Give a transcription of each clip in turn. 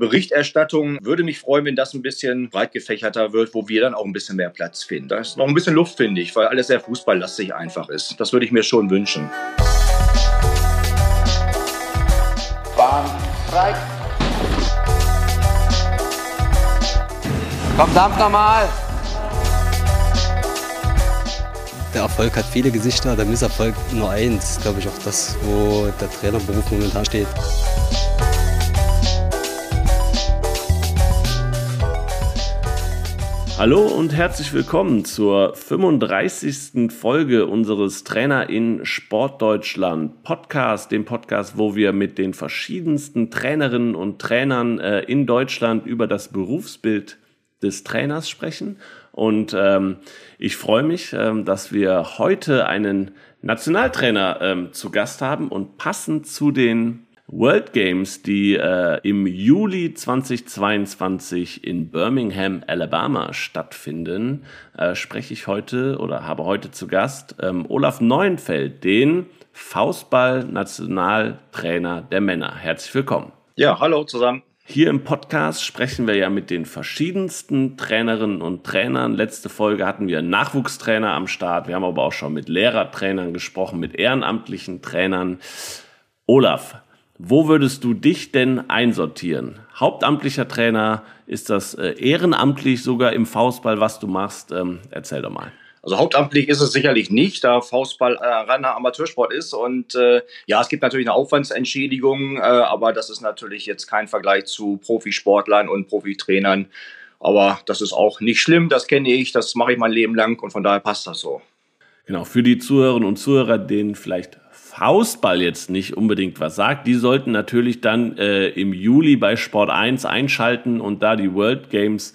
Berichterstattung. Würde mich freuen, wenn das ein bisschen breit gefächerter wird, wo wir dann auch ein bisschen mehr Platz finden. Da ist noch ein bisschen Luft, finde ich, weil alles sehr fußballlastig einfach ist. Das würde ich mir schon wünschen. Bahn frei. Komm, dampf nochmal. Der Erfolg hat viele Gesichter, der Misserfolg nur eins. Glaube ich auch das, wo der Trainerberuf momentan steht. Hallo und herzlich willkommen zur 35. Folge unseres Trainer in Sportdeutschland Podcast, dem Podcast, wo wir mit den verschiedensten Trainerinnen und Trainern äh, in Deutschland über das Berufsbild des Trainers sprechen. Und ähm, ich freue mich, ähm, dass wir heute einen Nationaltrainer ähm, zu Gast haben und passend zu den World Games, die äh, im Juli 2022 in Birmingham, Alabama stattfinden, äh, spreche ich heute oder habe heute zu Gast ähm, Olaf Neuenfeld, den Faustball-Nationaltrainer der Männer. Herzlich willkommen. Ja, hallo zusammen. Hier im Podcast sprechen wir ja mit den verschiedensten Trainerinnen und Trainern. Letzte Folge hatten wir Nachwuchstrainer am Start. Wir haben aber auch schon mit Lehrertrainern gesprochen, mit ehrenamtlichen Trainern. Olaf, wo würdest du dich denn einsortieren? Hauptamtlicher Trainer, ist das äh, ehrenamtlich sogar im Faustball, was du machst? Ähm, erzähl doch mal. Also hauptamtlich ist es sicherlich nicht, da Faustball äh, reiner Amateursport ist. Und äh, ja, es gibt natürlich eine Aufwandsentschädigung, äh, aber das ist natürlich jetzt kein Vergleich zu Profisportlern und Profitrainern. Aber das ist auch nicht schlimm, das kenne ich, das mache ich mein Leben lang und von daher passt das so. Genau, für die Zuhörerinnen und Zuhörer, denen vielleicht Faustball jetzt nicht unbedingt was sagt, die sollten natürlich dann äh, im Juli bei Sport 1 einschalten und da die World Games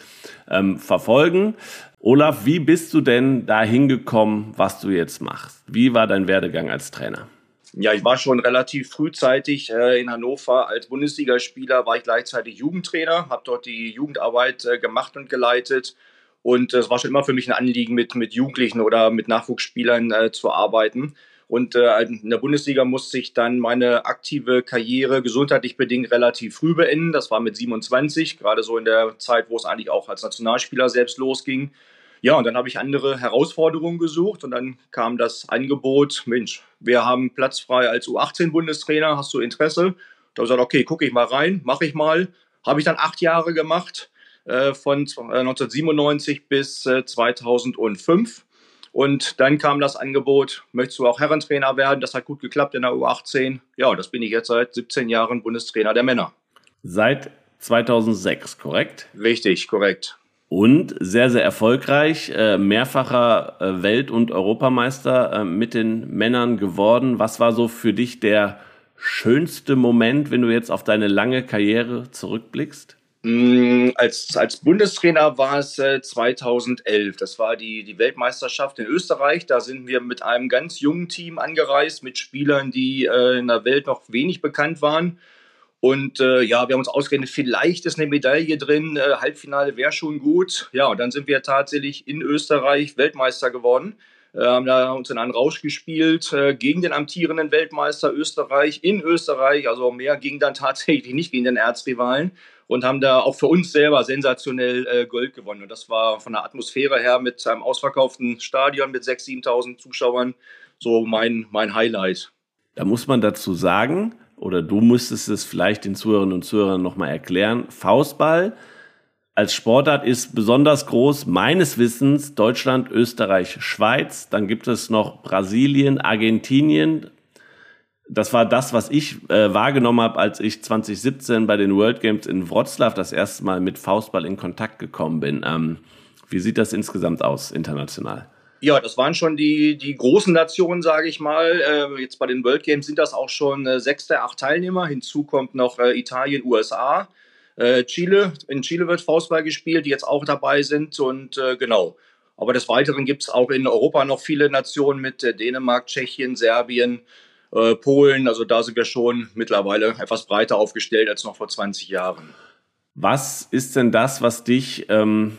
ähm, verfolgen. Olaf, wie bist du denn da hingekommen, was du jetzt machst? Wie war dein Werdegang als Trainer? Ja, ich war schon relativ frühzeitig äh, in Hannover als Bundesligaspieler, war ich gleichzeitig Jugendtrainer, habe dort die Jugendarbeit äh, gemacht und geleitet. Und es war schon immer für mich ein Anliegen, mit, mit Jugendlichen oder mit Nachwuchsspielern äh, zu arbeiten. Und äh, in der Bundesliga musste ich dann meine aktive Karriere gesundheitlich bedingt relativ früh beenden. Das war mit 27, gerade so in der Zeit, wo es eigentlich auch als Nationalspieler selbst losging. Ja, und dann habe ich andere Herausforderungen gesucht und dann kam das Angebot, Mensch, wir haben Platz frei als U18-Bundestrainer, hast du Interesse? Da habe ich gesagt, okay, gucke ich mal rein, mache ich mal. Habe ich dann acht Jahre gemacht, äh, von 1997 äh, bis äh, 2005. Und dann kam das Angebot, möchtest du auch Herrentrainer werden? Das hat gut geklappt in der U18. Ja, das bin ich jetzt seit 17 Jahren Bundestrainer der Männer. Seit 2006, korrekt? Richtig, korrekt. Und sehr, sehr erfolgreich, äh, mehrfacher äh, Welt- und Europameister äh, mit den Männern geworden. Was war so für dich der schönste Moment, wenn du jetzt auf deine lange Karriere zurückblickst? Mm, als, als Bundestrainer war es äh, 2011. Das war die, die Weltmeisterschaft in Österreich. Da sind wir mit einem ganz jungen Team angereist, mit Spielern, die äh, in der Welt noch wenig bekannt waren. Und äh, ja, wir haben uns ausgerechnet, vielleicht ist eine Medaille drin, äh, Halbfinale wäre schon gut. Ja, und dann sind wir tatsächlich in Österreich Weltmeister geworden. Äh, haben da uns in einen Rausch gespielt äh, gegen den amtierenden Weltmeister Österreich in Österreich. Also mehr ging dann tatsächlich nicht gegen den Erzrivalen und haben da auch für uns selber sensationell äh, Gold gewonnen. Und das war von der Atmosphäre her mit einem ausverkauften Stadion mit 6.000, 7.000 Zuschauern so mein, mein Highlight. Da muss man dazu sagen, oder du müsstest es vielleicht den Zuhörerinnen und Zuhörern nochmal erklären, Faustball als Sportart ist besonders groß, meines Wissens, Deutschland, Österreich, Schweiz. Dann gibt es noch Brasilien, Argentinien, das war das, was ich äh, wahrgenommen habe, als ich 2017 bei den World Games in Wroclaw das erste Mal mit Faustball in Kontakt gekommen bin. Ähm, wie sieht das insgesamt aus, international? Ja, das waren schon die, die großen Nationen, sage ich mal. Äh, jetzt bei den World Games sind das auch schon äh, sechs der acht Teilnehmer. Hinzu kommt noch äh, Italien, USA, äh, Chile. In Chile wird Faustball gespielt, die jetzt auch dabei sind. Und äh, genau. Aber des Weiteren gibt es auch in Europa noch viele Nationen mit Dänemark, Tschechien, Serbien, äh, Polen. Also da sind wir schon mittlerweile etwas breiter aufgestellt als noch vor 20 Jahren. Was ist denn das, was dich ähm,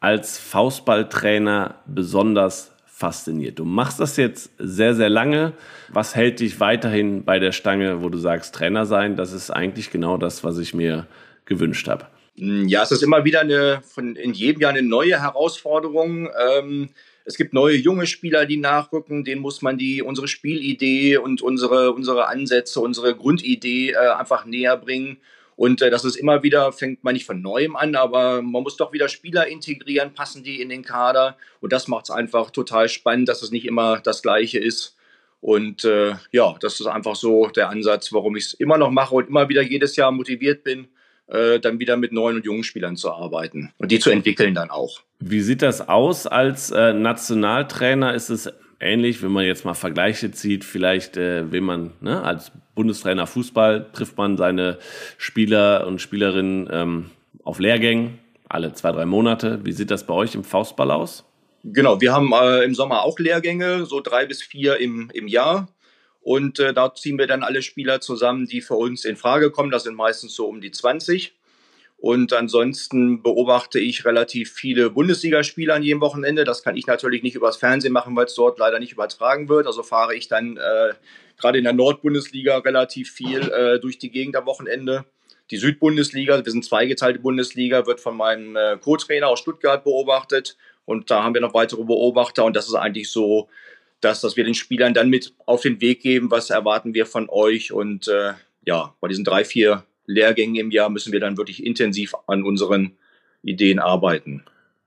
als Faustballtrainer besonders fasziniert? Du machst das jetzt sehr, sehr lange. Was hält dich weiterhin bei der Stange, wo du sagst, Trainer sein? Das ist eigentlich genau das, was ich mir gewünscht habe. Ja, es ist immer wieder eine, von, in jedem Jahr eine neue Herausforderung. Ähm, es gibt neue junge Spieler, die nachrücken, denen muss man die, unsere Spielidee und unsere, unsere Ansätze, unsere Grundidee äh, einfach näher bringen. Und äh, das ist immer wieder, fängt man nicht von neuem an, aber man muss doch wieder Spieler integrieren, passen die in den Kader. Und das macht es einfach total spannend, dass es nicht immer das Gleiche ist. Und äh, ja, das ist einfach so der Ansatz, warum ich es immer noch mache und immer wieder jedes Jahr motiviert bin, äh, dann wieder mit neuen und jungen Spielern zu arbeiten und die zu entwickeln dann auch. Wie sieht das aus als äh, Nationaltrainer? Ist es ähnlich, wenn man jetzt mal Vergleiche zieht, vielleicht äh, will man ne, als Bundestrainer Fußball, trifft man seine Spieler und Spielerinnen ähm, auf Lehrgängen alle zwei, drei Monate. Wie sieht das bei euch im Faustball aus? Genau, wir haben äh, im Sommer auch Lehrgänge, so drei bis vier im, im Jahr. Und äh, da ziehen wir dann alle Spieler zusammen, die für uns in Frage kommen. Das sind meistens so um die 20. Und ansonsten beobachte ich relativ viele Bundesligaspiele an jedem Wochenende. Das kann ich natürlich nicht übers Fernsehen machen, weil es dort leider nicht übertragen wird. Also fahre ich dann äh, gerade in der Nordbundesliga relativ viel äh, durch die Gegend am Wochenende. Die Südbundesliga, wir sind zweigeteilte Bundesliga, wird von meinem äh, Co-Trainer aus Stuttgart beobachtet. Und da haben wir noch weitere Beobachter. Und das ist eigentlich so, dass, dass wir den Spielern dann mit auf den Weg geben, was erwarten wir von euch. Und äh, ja, bei diesen drei, vier Lehrgängen im Jahr müssen wir dann wirklich intensiv an unseren Ideen arbeiten.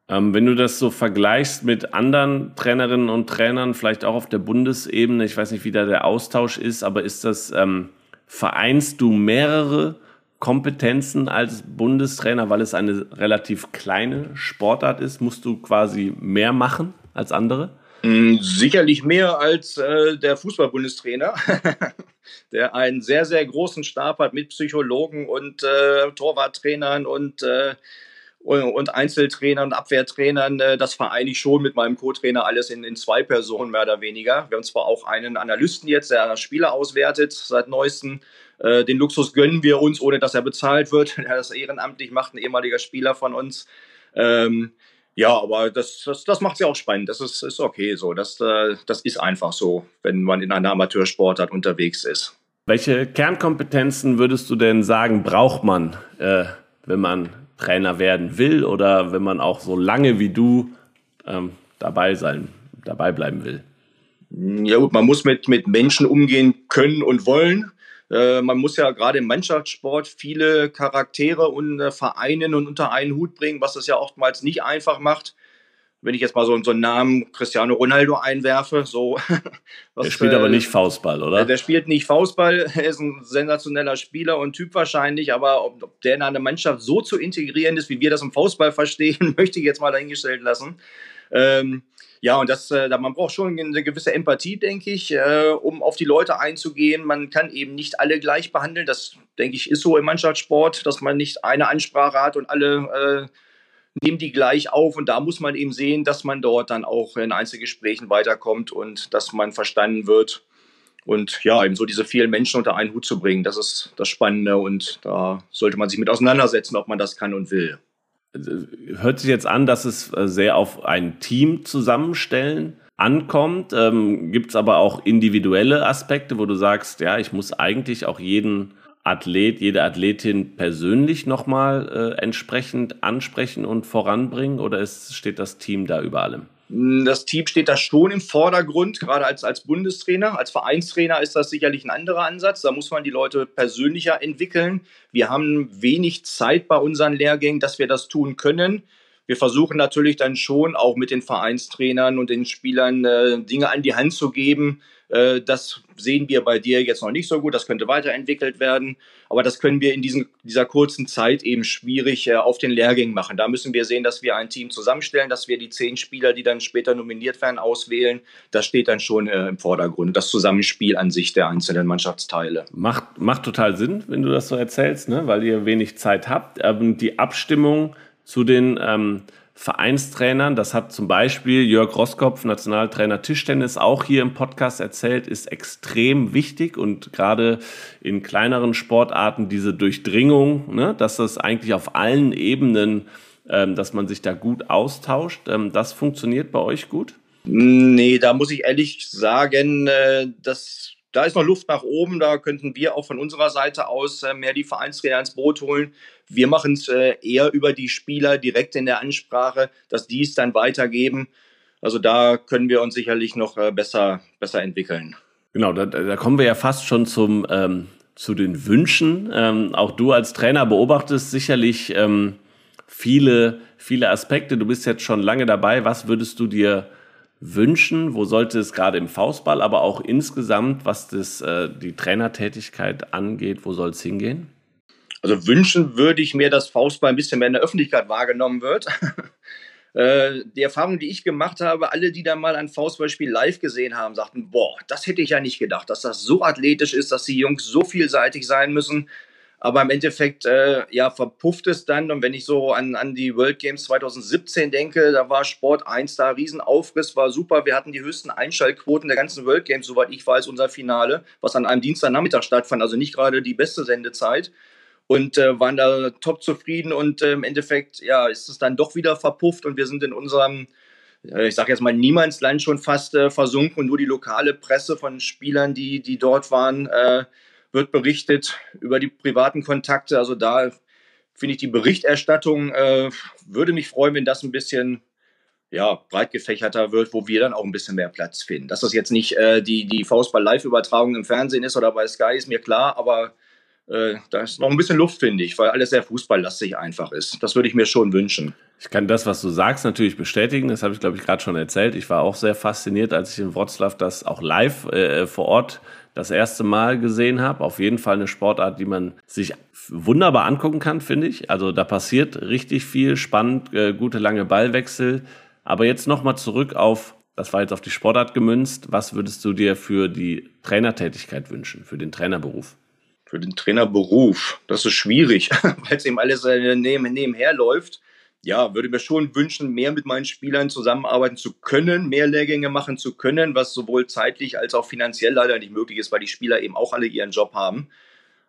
Ähm, wenn du das so vergleichst mit anderen Trainerinnen und Trainern, vielleicht auch auf der Bundesebene, ich weiß nicht, wie da der Austausch ist, aber ist das, ähm, vereinst du mehrere Kompetenzen als Bundestrainer, weil es eine relativ kleine Sportart ist? Musst du quasi mehr machen als andere? Mm, sicherlich mehr als äh, der Fußballbundestrainer, der einen sehr, sehr großen Stab hat mit Psychologen und äh, Torwarttrainern und, äh, und Einzeltrainern und Abwehrtrainern. Äh, das vereine ich schon mit meinem Co-Trainer alles in, in zwei Personen mehr oder weniger. Wir haben zwar auch einen Analysten jetzt, der Spieler auswertet seit neuestem. Äh, den Luxus gönnen wir uns, ohne dass er bezahlt wird. Er das ehrenamtlich macht, ein ehemaliger Spieler von uns. Ähm, ja, aber das, das, das macht ja auch spannend. Das ist, ist okay so. Das, äh, das ist einfach so, wenn man in einer Amateursportart unterwegs ist. Welche Kernkompetenzen würdest du denn sagen, braucht man, äh, wenn man Trainer werden will oder wenn man auch so lange wie du ähm, dabei sein, dabei bleiben will? Ja gut, man muss mit, mit Menschen umgehen können und wollen. Äh, man muss ja gerade im Mannschaftssport viele Charaktere und äh, vereinen und unter einen Hut bringen, was es ja oftmals nicht einfach macht. Wenn ich jetzt mal so, so einen Namen Cristiano Ronaldo einwerfe, so. Was, der spielt äh, aber nicht Faustball, oder? Der spielt nicht Faustball, er ist ein sensationeller Spieler und Typ wahrscheinlich, aber ob, ob der in eine Mannschaft so zu integrieren ist, wie wir das im Faustball verstehen, möchte ich jetzt mal dahingestellt lassen. Ähm, ja, und das, äh, man braucht schon eine gewisse Empathie, denke ich, äh, um auf die Leute einzugehen. Man kann eben nicht alle gleich behandeln. Das, denke ich, ist so im Mannschaftssport, dass man nicht eine Ansprache hat und alle äh, nehmen die gleich auf. Und da muss man eben sehen, dass man dort dann auch in Einzelgesprächen weiterkommt und dass man verstanden wird. Und ja, eben so diese vielen Menschen unter einen Hut zu bringen, das ist das Spannende und da sollte man sich mit auseinandersetzen, ob man das kann und will hört sich jetzt an, dass es äh, sehr auf ein Team zusammenstellen ankommt. Ähm, Gibt es aber auch individuelle Aspekte, wo du sagst, ja, ich muss eigentlich auch jeden Athlet, jede Athletin persönlich nochmal äh, entsprechend ansprechen und voranbringen oder ist, steht das Team da über allem? Das Team steht da schon im Vordergrund, gerade als, als Bundestrainer. Als Vereinstrainer ist das sicherlich ein anderer Ansatz. Da muss man die Leute persönlicher entwickeln. Wir haben wenig Zeit bei unseren Lehrgängen, dass wir das tun können. Wir versuchen natürlich dann schon auch mit den Vereinstrainern und den Spielern äh, Dinge an die Hand zu geben, äh, das sehen wir bei dir jetzt noch nicht so gut. Das könnte weiterentwickelt werden. Aber das können wir in diesen, dieser kurzen Zeit eben schwierig äh, auf den Lehrgängen machen. Da müssen wir sehen, dass wir ein Team zusammenstellen, dass wir die zehn Spieler, die dann später nominiert werden, auswählen. Das steht dann schon äh, im Vordergrund. Das Zusammenspiel an sich der einzelnen Mannschaftsteile. Macht, macht total Sinn, wenn du das so erzählst, ne? weil ihr wenig Zeit habt. Ähm, die Abstimmung zu den ähm, Vereinstrainern. Das hat zum Beispiel Jörg Roskopf, Nationaltrainer Tischtennis, auch hier im Podcast erzählt, ist extrem wichtig und gerade in kleineren Sportarten diese Durchdringung, ne, dass das eigentlich auf allen Ebenen, ähm, dass man sich da gut austauscht, ähm, das funktioniert bei euch gut? Nee, da muss ich ehrlich sagen, äh, dass da ist noch Luft nach oben. Da könnten wir auch von unserer Seite aus äh, mehr die Vereinstrainer ins Boot holen. Wir machen es äh, eher über die Spieler direkt in der Ansprache, dass die es dann weitergeben. Also da können wir uns sicherlich noch äh, besser, besser entwickeln. Genau, da, da kommen wir ja fast schon zum, ähm, zu den Wünschen. Ähm, auch du als Trainer beobachtest sicherlich ähm, viele, viele Aspekte. Du bist jetzt schon lange dabei. Was würdest du dir wünschen? Wo sollte es gerade im Faustball, aber auch insgesamt, was das, äh, die Trainertätigkeit angeht, wo soll es hingehen? Also wünschen würde ich mir, dass Faustball ein bisschen mehr in der Öffentlichkeit wahrgenommen wird. Äh, die Erfahrung, die ich gemacht habe, alle, die da mal ein Faustballspiel live gesehen haben, sagten, boah, das hätte ich ja nicht gedacht, dass das so athletisch ist, dass die Jungs so vielseitig sein müssen. Aber im Endeffekt, äh, ja, verpufft es dann. Und wenn ich so an, an die World Games 2017 denke, da war Sport 1 da, Riesenaufriss, war super. Wir hatten die höchsten Einschaltquoten der ganzen World Games, soweit ich weiß, unser Finale, was an einem Dienstagnachmittag stattfand. Also nicht gerade die beste Sendezeit und äh, waren da top zufrieden und äh, im Endeffekt ja ist es dann doch wieder verpufft und wir sind in unserem äh, ich sage jetzt mal Niemandsland schon fast äh, versunken und nur die lokale Presse von Spielern, die die dort waren, äh, wird berichtet über die privaten Kontakte. Also da finde ich die Berichterstattung würde mich freuen, wenn das ein bisschen ja, breit gefächerter wird, wo wir dann auch ein bisschen mehr Platz finden. Dass das jetzt nicht die, die Faustball-Live-Übertragung im Fernsehen ist oder bei Sky, ist mir klar, aber äh, da ist noch ein bisschen Luft, finde ich, weil alles sehr fußballlastig einfach ist. Das würde ich mir schon wünschen. Ich kann das, was du sagst, natürlich bestätigen. Das habe ich, glaube ich, gerade schon erzählt. Ich war auch sehr fasziniert, als ich in Wroclaw das auch live äh, vor Ort das erste Mal gesehen habe. Auf jeden Fall eine Sportart, die man sich wunderbar angucken kann, finde ich. Also da passiert richtig viel, spannend, äh, gute lange Ballwechsel. Aber jetzt nochmal zurück auf, das war jetzt auf die Sportart gemünzt. Was würdest du dir für die Trainertätigkeit wünschen, für den Trainerberuf? Für den Trainerberuf. Das ist schwierig, weil es eben alles äh, neben, nebenher läuft. Ja, würde mir schon wünschen, mehr mit meinen Spielern zusammenarbeiten zu können, mehr Lehrgänge machen zu können, was sowohl zeitlich als auch finanziell leider nicht möglich ist, weil die Spieler eben auch alle ihren Job haben.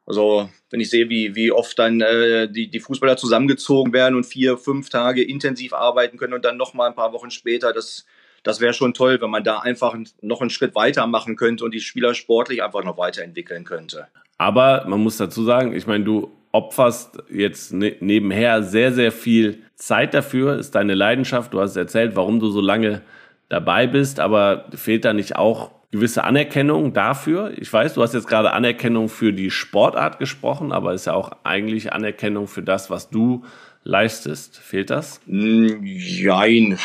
Also wenn ich sehe, wie, wie oft dann äh, die, die Fußballer zusammengezogen werden und vier, fünf Tage intensiv arbeiten können und dann nochmal ein paar Wochen später, das, das wäre schon toll, wenn man da einfach noch einen Schritt weiter machen könnte und die Spieler sportlich einfach noch weiterentwickeln könnte. Aber man muss dazu sagen, ich meine, du opferst jetzt ne nebenher sehr, sehr viel Zeit dafür, ist deine Leidenschaft. Du hast erzählt, warum du so lange dabei bist, aber fehlt da nicht auch gewisse Anerkennung dafür? Ich weiß, du hast jetzt gerade Anerkennung für die Sportart gesprochen, aber ist ja auch eigentlich Anerkennung für das, was du leistest. Fehlt das? Nein.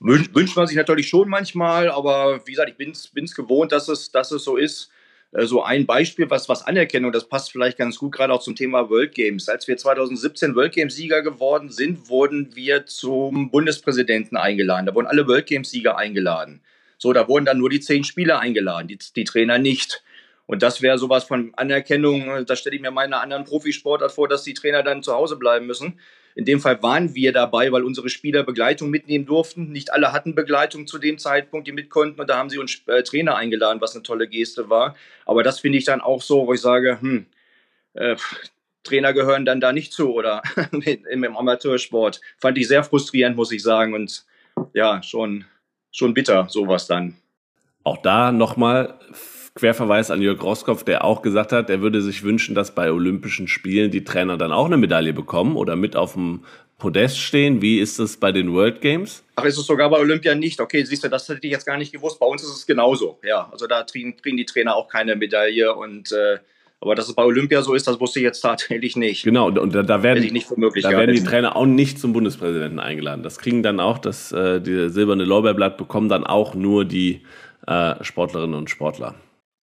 Wünscht man sich natürlich schon manchmal, aber wie gesagt, ich bin es gewohnt, dass es, dass es so ist. Äh, so ein Beispiel, was, was Anerkennung, das passt vielleicht ganz gut gerade auch zum Thema World Games. Als wir 2017 World Games Sieger geworden sind, wurden wir zum Bundespräsidenten eingeladen. Da wurden alle World Games Sieger eingeladen. So, da wurden dann nur die zehn Spieler eingeladen, die, die Trainer nicht. Und das wäre sowas von Anerkennung, da stelle ich mir meine anderen Profisportart vor, dass die Trainer dann zu Hause bleiben müssen. In dem Fall waren wir dabei, weil unsere Spieler Begleitung mitnehmen durften. Nicht alle hatten Begleitung zu dem Zeitpunkt, die mit konnten. Und da haben sie uns äh, Trainer eingeladen, was eine tolle Geste war. Aber das finde ich dann auch so, wo ich sage, hm, äh, Trainer gehören dann da nicht zu oder im, im Amateursport. Fand ich sehr frustrierend, muss ich sagen. Und ja, schon, schon bitter, sowas dann. Auch da nochmal Querverweis an Jörg Roskopf, der auch gesagt hat, er würde sich wünschen, dass bei Olympischen Spielen die Trainer dann auch eine Medaille bekommen oder mit auf dem Podest stehen. Wie ist es bei den World Games? Ach, ist es sogar bei Olympia nicht? Okay, siehst du, das hätte ich jetzt gar nicht gewusst. Bei uns ist es genauso. Ja, also da kriegen, die Trainer auch keine Medaille und äh, aber dass es bei Olympia so ist, das wusste ich jetzt tatsächlich nicht. Genau, und da, da werden, da werden die Trainer auch nicht zum Bundespräsidenten eingeladen. Das kriegen dann auch, das äh, die silberne Lorbeerblatt bekommen dann auch nur die äh, Sportlerinnen und Sportler.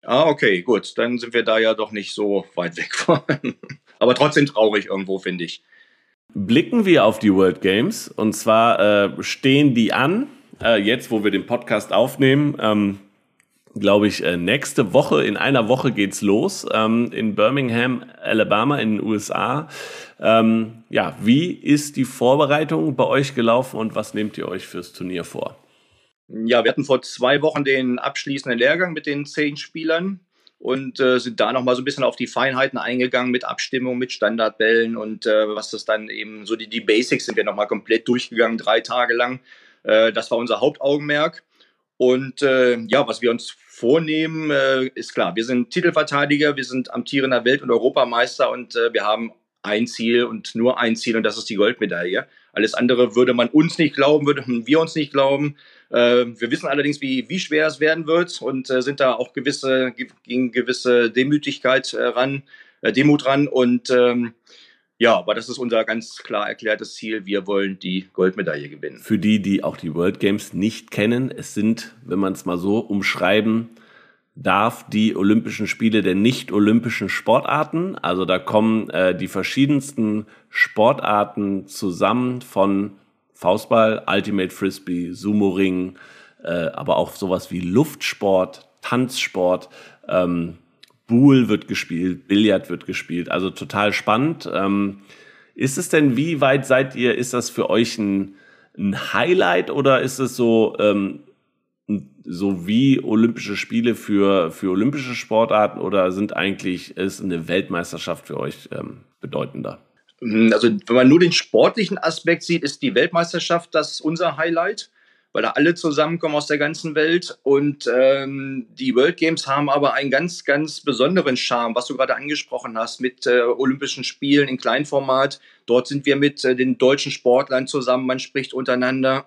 Ah, okay, gut. Dann sind wir da ja doch nicht so weit weg von. Aber trotzdem traurig irgendwo, finde ich. Blicken wir auf die World Games. Und zwar äh, stehen die an, äh, jetzt wo wir den Podcast aufnehmen. Ähm, Glaube ich, äh, nächste Woche, in einer Woche geht's los, ähm, in Birmingham, Alabama, in den USA. Ähm, ja, wie ist die Vorbereitung bei euch gelaufen und was nehmt ihr euch fürs Turnier vor? Ja, wir hatten vor zwei Wochen den abschließenden Lehrgang mit den zehn Spielern und äh, sind da nochmal so ein bisschen auf die Feinheiten eingegangen mit Abstimmung, mit Standardbällen und äh, was das dann eben so die, die Basics sind wir nochmal komplett durchgegangen, drei Tage lang. Äh, das war unser Hauptaugenmerk. Und äh, ja, was wir uns vornehmen, äh, ist klar, wir sind Titelverteidiger, wir sind amtierender Welt- und Europameister und äh, wir haben ein Ziel und nur ein Ziel und das ist die Goldmedaille. Alles andere würde man uns nicht glauben, würden wir uns nicht glauben. Äh, wir wissen allerdings, wie, wie schwer es werden wird und äh, sind da auch gewisse, gegen gewisse Demütigkeit äh, ran, äh, Demut ran und ähm, ja, aber das ist unser ganz klar erklärtes Ziel. Wir wollen die Goldmedaille gewinnen. Für die, die auch die World Games nicht kennen, es sind, wenn man es mal so umschreiben darf, die Olympischen Spiele der nicht-olympischen Sportarten. Also da kommen äh, die verschiedensten Sportarten zusammen von Faustball, Ultimate Frisbee, Sumo-Ring, äh, aber auch sowas wie Luftsport, Tanzsport. Ähm, Buhl wird gespielt, Billard wird gespielt, also total spannend. Ähm, ist es denn, wie weit seid ihr, ist das für euch ein, ein Highlight oder ist es so, ähm, so wie Olympische Spiele für, für olympische Sportarten oder sind eigentlich, ist eine Weltmeisterschaft für euch ähm, bedeutender? Also wenn man nur den sportlichen Aspekt sieht, ist die Weltmeisterschaft das unser Highlight weil da alle zusammenkommen aus der ganzen Welt. Und ähm, die World Games haben aber einen ganz, ganz besonderen Charme, was du gerade angesprochen hast, mit äh, Olympischen Spielen in Kleinformat. Dort sind wir mit äh, den deutschen Sportlern zusammen, man spricht untereinander.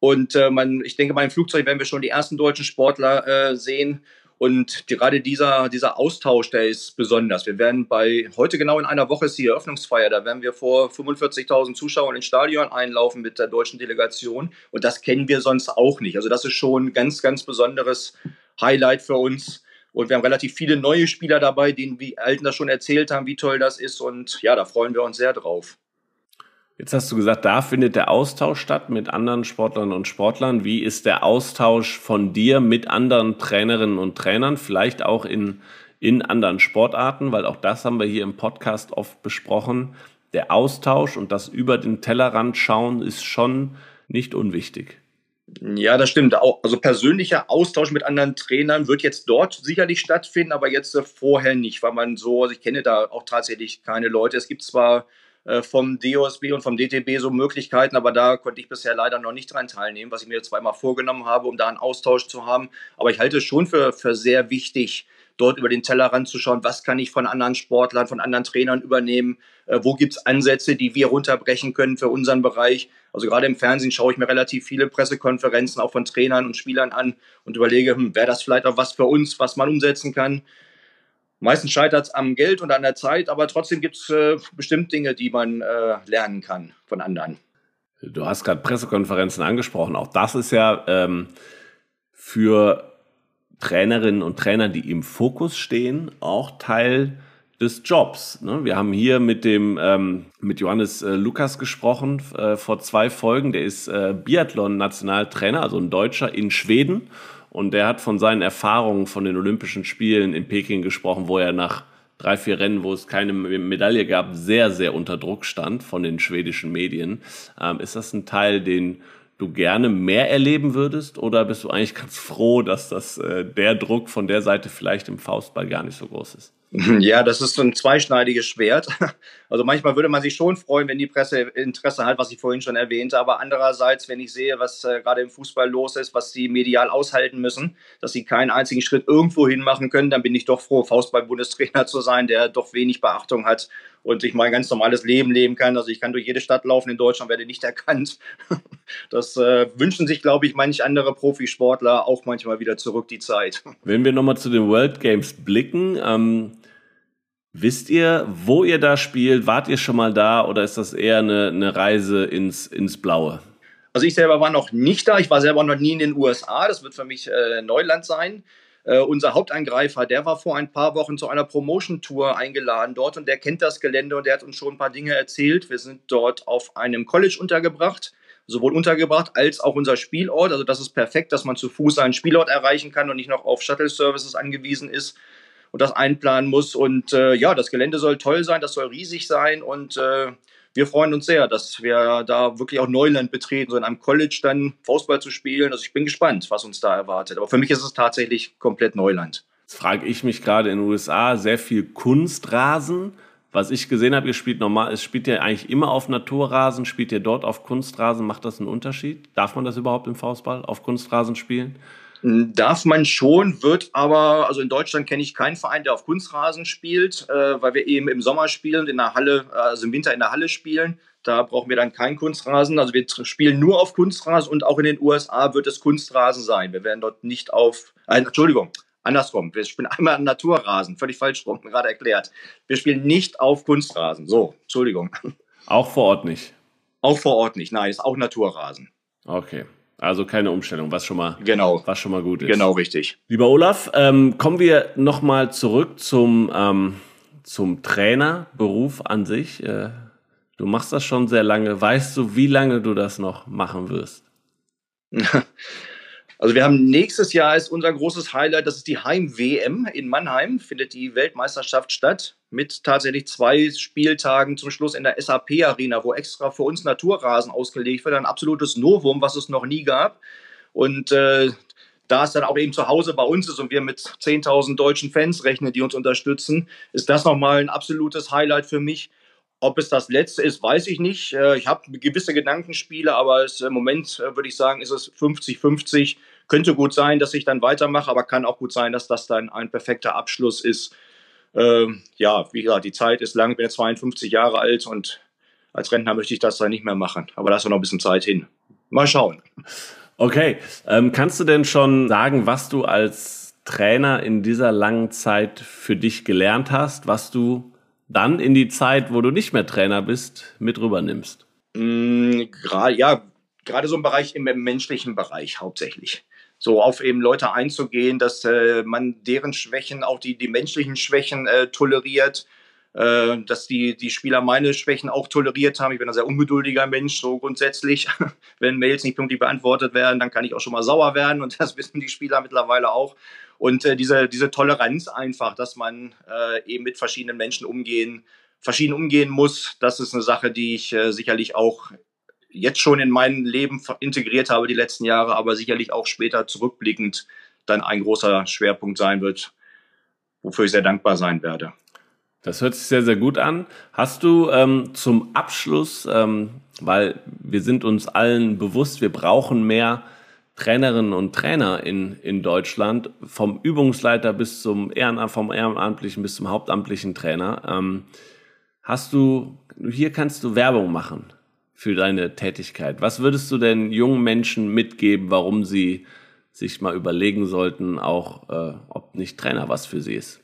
Und äh, man, ich denke, beim Flugzeug werden wir schon die ersten deutschen Sportler äh, sehen. Und gerade dieser, dieser Austausch, der ist besonders. Wir werden bei, heute genau in einer Woche ist die Eröffnungsfeier, da werden wir vor 45.000 Zuschauern ins Stadion einlaufen mit der deutschen Delegation. Und das kennen wir sonst auch nicht. Also das ist schon ein ganz, ganz besonderes Highlight für uns. Und wir haben relativ viele neue Spieler dabei, denen die Alten das schon erzählt haben, wie toll das ist. Und ja, da freuen wir uns sehr drauf. Jetzt hast du gesagt, da findet der Austausch statt mit anderen Sportlern und Sportlern. Wie ist der Austausch von dir mit anderen Trainerinnen und Trainern, vielleicht auch in, in anderen Sportarten, weil auch das haben wir hier im Podcast oft besprochen. Der Austausch und das über den Tellerrand schauen ist schon nicht unwichtig. Ja, das stimmt. Also persönlicher Austausch mit anderen Trainern wird jetzt dort sicherlich stattfinden, aber jetzt vorher nicht, weil man so, also ich kenne da auch tatsächlich keine Leute. Es gibt zwar äh, vom DOSB und vom DTB so Möglichkeiten, aber da konnte ich bisher leider noch nicht dran teilnehmen, was ich mir zweimal vorgenommen habe, um da einen Austausch zu haben. Aber ich halte es schon für, für sehr wichtig, dort über den Teller ranzuschauen, was kann ich von anderen Sportlern, von anderen Trainern übernehmen, äh, wo gibt es Ansätze, die wir runterbrechen können für unseren Bereich. Also gerade im Fernsehen schaue ich mir relativ viele Pressekonferenzen auch von Trainern und Spielern an und überlege, hm, wäre das vielleicht auch was für uns, was man umsetzen kann. Meistens scheitert es am Geld und an der Zeit, aber trotzdem gibt es äh, bestimmt Dinge, die man äh, lernen kann von anderen. Du hast gerade Pressekonferenzen angesprochen. Auch das ist ja ähm, für Trainerinnen und Trainer, die im Fokus stehen, auch Teil des Jobs. Ne? Wir haben hier mit dem ähm, mit Johannes äh, Lukas gesprochen äh, vor zwei Folgen. Der ist äh, Biathlon-Nationaltrainer, also ein Deutscher in Schweden und der hat von seinen Erfahrungen von den Olympischen Spielen in Peking gesprochen, wo er nach drei, vier Rennen, wo es keine Medaille gab, sehr, sehr unter Druck stand von den schwedischen Medien. Ähm, ist das ein Teil, den du gerne mehr erleben würdest oder bist du eigentlich ganz froh, dass das äh, der Druck von der Seite vielleicht im Faustball gar nicht so groß ist? Ja, das ist so ein zweischneidiges Schwert. Also manchmal würde man sich schon freuen, wenn die Presse Interesse hat, was ich vorhin schon erwähnte. Aber andererseits, wenn ich sehe, was äh, gerade im Fußball los ist, was sie medial aushalten müssen, dass sie keinen einzigen Schritt irgendwo hin machen können, dann bin ich doch froh, Faustball-Bundestrainer zu sein, der doch wenig Beachtung hat und ich mein ganz normales Leben leben kann. Also ich kann durch jede Stadt laufen in Deutschland, werde nicht erkannt. Das äh, wünschen sich, glaube ich, manch andere Profisportler auch manchmal wieder zurück, die Zeit. Wenn wir nochmal zu den World Games blicken, ähm Wisst ihr, wo ihr da spielt? Wart ihr schon mal da oder ist das eher eine, eine Reise ins, ins Blaue? Also ich selber war noch nicht da. Ich war selber noch nie in den USA. Das wird für mich äh, Neuland sein. Äh, unser Hauptangreifer, der war vor ein paar Wochen zu einer Promotion-Tour eingeladen dort und der kennt das Gelände und der hat uns schon ein paar Dinge erzählt. Wir sind dort auf einem College untergebracht, sowohl untergebracht als auch unser Spielort. Also das ist perfekt, dass man zu Fuß einen Spielort erreichen kann und nicht noch auf Shuttle-Services angewiesen ist und das einplanen muss. Und äh, ja, das Gelände soll toll sein, das soll riesig sein und äh, wir freuen uns sehr, dass wir da wirklich auch Neuland betreten, so in einem College dann Faustball zu spielen. Also ich bin gespannt, was uns da erwartet. Aber für mich ist es tatsächlich komplett Neuland. Jetzt frage ich mich gerade in den USA sehr viel Kunstrasen. Was ich gesehen habe, ihr spielt normal, es spielt ja eigentlich immer auf Naturrasen, spielt ihr dort auf Kunstrasen, macht das einen Unterschied? Darf man das überhaupt im Faustball auf Kunstrasen spielen? Darf man schon, wird aber, also in Deutschland kenne ich keinen Verein, der auf Kunstrasen spielt, äh, weil wir eben im Sommer spielen in der Halle, also im Winter in der Halle spielen. Da brauchen wir dann keinen Kunstrasen. Also wir spielen nur auf Kunstrasen und auch in den USA wird es Kunstrasen sein. Wir werden dort nicht auf, äh, Entschuldigung, andersrum. Wir spielen einmal an Naturrasen, völlig falsch rum, gerade erklärt. Wir spielen nicht auf Kunstrasen. So, Entschuldigung. Auch vor Ort nicht. Auch vor Ort nicht, nein, ist auch Naturrasen. Okay. Also keine Umstellung, was schon mal, genau. was schon mal gut ist. Genau, richtig. Lieber Olaf, ähm, kommen wir nochmal zurück zum, ähm, zum Trainerberuf an sich. Äh, du machst das schon sehr lange. Weißt du, wie lange du das noch machen wirst? Also wir haben nächstes Jahr ist unser großes Highlight, das ist die Heim-WM in Mannheim, findet die Weltmeisterschaft statt mit tatsächlich zwei Spieltagen zum Schluss in der SAP-Arena, wo extra für uns Naturrasen ausgelegt wird. Ein absolutes Novum, was es noch nie gab. Und äh, da es dann auch eben zu Hause bei uns ist und wir mit 10.000 deutschen Fans rechnen, die uns unterstützen, ist das nochmal ein absolutes Highlight für mich. Ob es das letzte ist, weiß ich nicht. Äh, ich habe gewisse Gedankenspiele, aber es, im Moment äh, würde ich sagen, ist es 50-50. Könnte gut sein, dass ich dann weitermache, aber kann auch gut sein, dass das dann ein perfekter Abschluss ist. Ähm, ja, wie gesagt, die Zeit ist lang, ich bin jetzt 52 Jahre alt und als Rentner möchte ich das dann nicht mehr machen. Aber da ist noch ein bisschen Zeit hin. Mal schauen. Okay, ähm, kannst du denn schon sagen, was du als Trainer in dieser langen Zeit für dich gelernt hast, was du dann in die Zeit, wo du nicht mehr Trainer bist, mit rübernimmst? Mm, ja, gerade so im Bereich, im menschlichen Bereich hauptsächlich. So auf eben Leute einzugehen, dass äh, man deren Schwächen, auch die, die menschlichen Schwächen äh, toleriert, äh, dass die, die Spieler meine Schwächen auch toleriert haben. Ich bin ein sehr ungeduldiger Mensch, so grundsätzlich. Wenn Mails nicht pünktlich beantwortet werden, dann kann ich auch schon mal sauer werden und das wissen die Spieler mittlerweile auch. Und äh, diese, diese Toleranz einfach, dass man äh, eben mit verschiedenen Menschen umgehen, verschieden umgehen muss, das ist eine Sache, die ich äh, sicherlich auch jetzt schon in mein Leben integriert habe die letzten Jahre, aber sicherlich auch später zurückblickend dann ein großer Schwerpunkt sein wird, wofür ich sehr dankbar sein werde. Das hört sich sehr, sehr gut an. Hast du ähm, zum Abschluss, ähm, weil wir sind uns allen bewusst, wir brauchen mehr Trainerinnen und Trainer in, in Deutschland, vom Übungsleiter bis zum Ehrenamt, vom Ehrenamtlichen bis zum hauptamtlichen Trainer. Ähm, hast du, hier kannst du Werbung machen für deine Tätigkeit. Was würdest du denn jungen Menschen mitgeben, warum sie sich mal überlegen sollten, auch äh, ob nicht Trainer was für sie ist?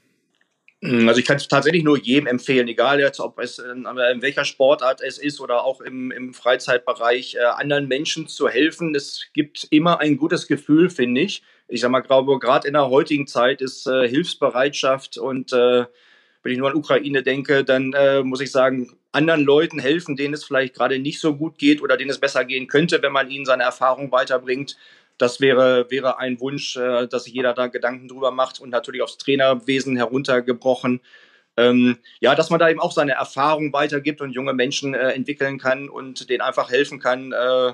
Mm, also ich kann es tatsächlich nur jedem empfehlen, egal jetzt, ob es in, in welcher Sportart es ist oder auch im, im Freizeitbereich, äh, anderen Menschen zu helfen. Es gibt immer ein gutes Gefühl, finde ich. Ich sage mal, glaube gerade in der heutigen Zeit ist äh, Hilfsbereitschaft und äh, wenn ich nur an Ukraine denke, dann äh, muss ich sagen, anderen Leuten helfen, denen es vielleicht gerade nicht so gut geht oder denen es besser gehen könnte, wenn man ihnen seine Erfahrung weiterbringt das wäre, wäre ein Wunsch, äh, dass sich jeder da Gedanken drüber macht und natürlich aufs Trainerwesen heruntergebrochen. Ähm, ja, dass man da eben auch seine Erfahrung weitergibt und junge Menschen äh, entwickeln kann und denen einfach helfen kann, äh,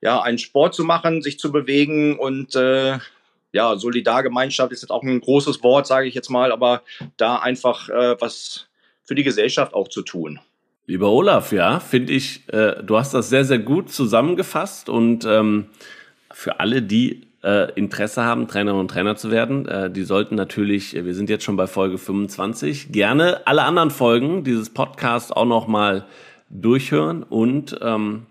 ja, einen Sport zu machen, sich zu bewegen und äh, ja, Solidargemeinschaft ist jetzt auch ein großes Wort, sage ich jetzt mal, aber da einfach äh, was für die Gesellschaft auch zu tun. Lieber Olaf, ja, finde ich, äh, du hast das sehr, sehr gut zusammengefasst und ähm, für alle, die äh, Interesse haben, Trainerinnen und Trainer zu werden, äh, die sollten natürlich, wir sind jetzt schon bei Folge 25, gerne alle anderen Folgen dieses Podcasts auch nochmal durchhören und ähm,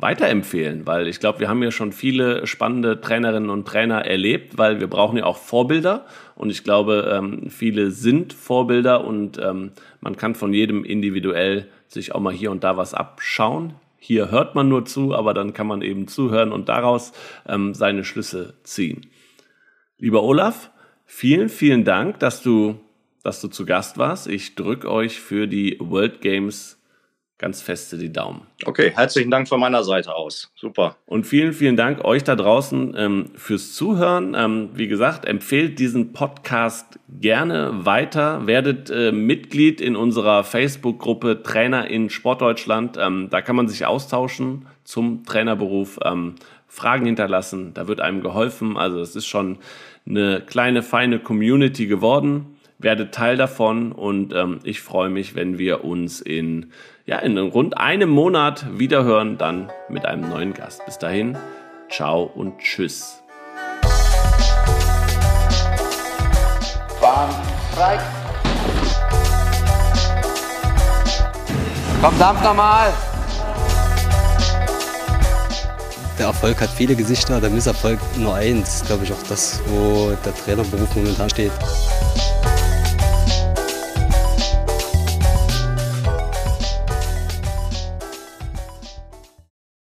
weiterempfehlen, weil ich glaube, wir haben ja schon viele spannende Trainerinnen und Trainer erlebt, weil wir brauchen ja auch Vorbilder und ich glaube, ähm, viele sind Vorbilder und ähm, man kann von jedem individuell sich auch mal hier und da was abschauen. Hier hört man nur zu, aber dann kann man eben zuhören und daraus ähm, seine Schlüsse ziehen. Lieber Olaf, vielen, vielen Dank, dass du, dass du zu Gast warst. Ich drücke euch für die World Games ganz feste die Daumen. Okay, herzlichen Dank von meiner Seite aus. Super. Und vielen, vielen Dank euch da draußen ähm, fürs Zuhören. Ähm, wie gesagt, empfehlt diesen Podcast gerne weiter. Werdet äh, Mitglied in unserer Facebook-Gruppe Trainer in Sportdeutschland. Ähm, da kann man sich austauschen zum Trainerberuf, ähm, Fragen hinterlassen. Da wird einem geholfen. Also es ist schon eine kleine, feine Community geworden werdet Teil davon und ähm, ich freue mich, wenn wir uns in, ja, in rund einem Monat wiederhören, dann mit einem neuen Gast. Bis dahin, ciao und tschüss. Bahn steigt. Komm, dampf nochmal! Der Erfolg hat viele Gesichter, der Misserfolg nur eins. Glaube ich auch das, wo der Trainerberuf momentan steht.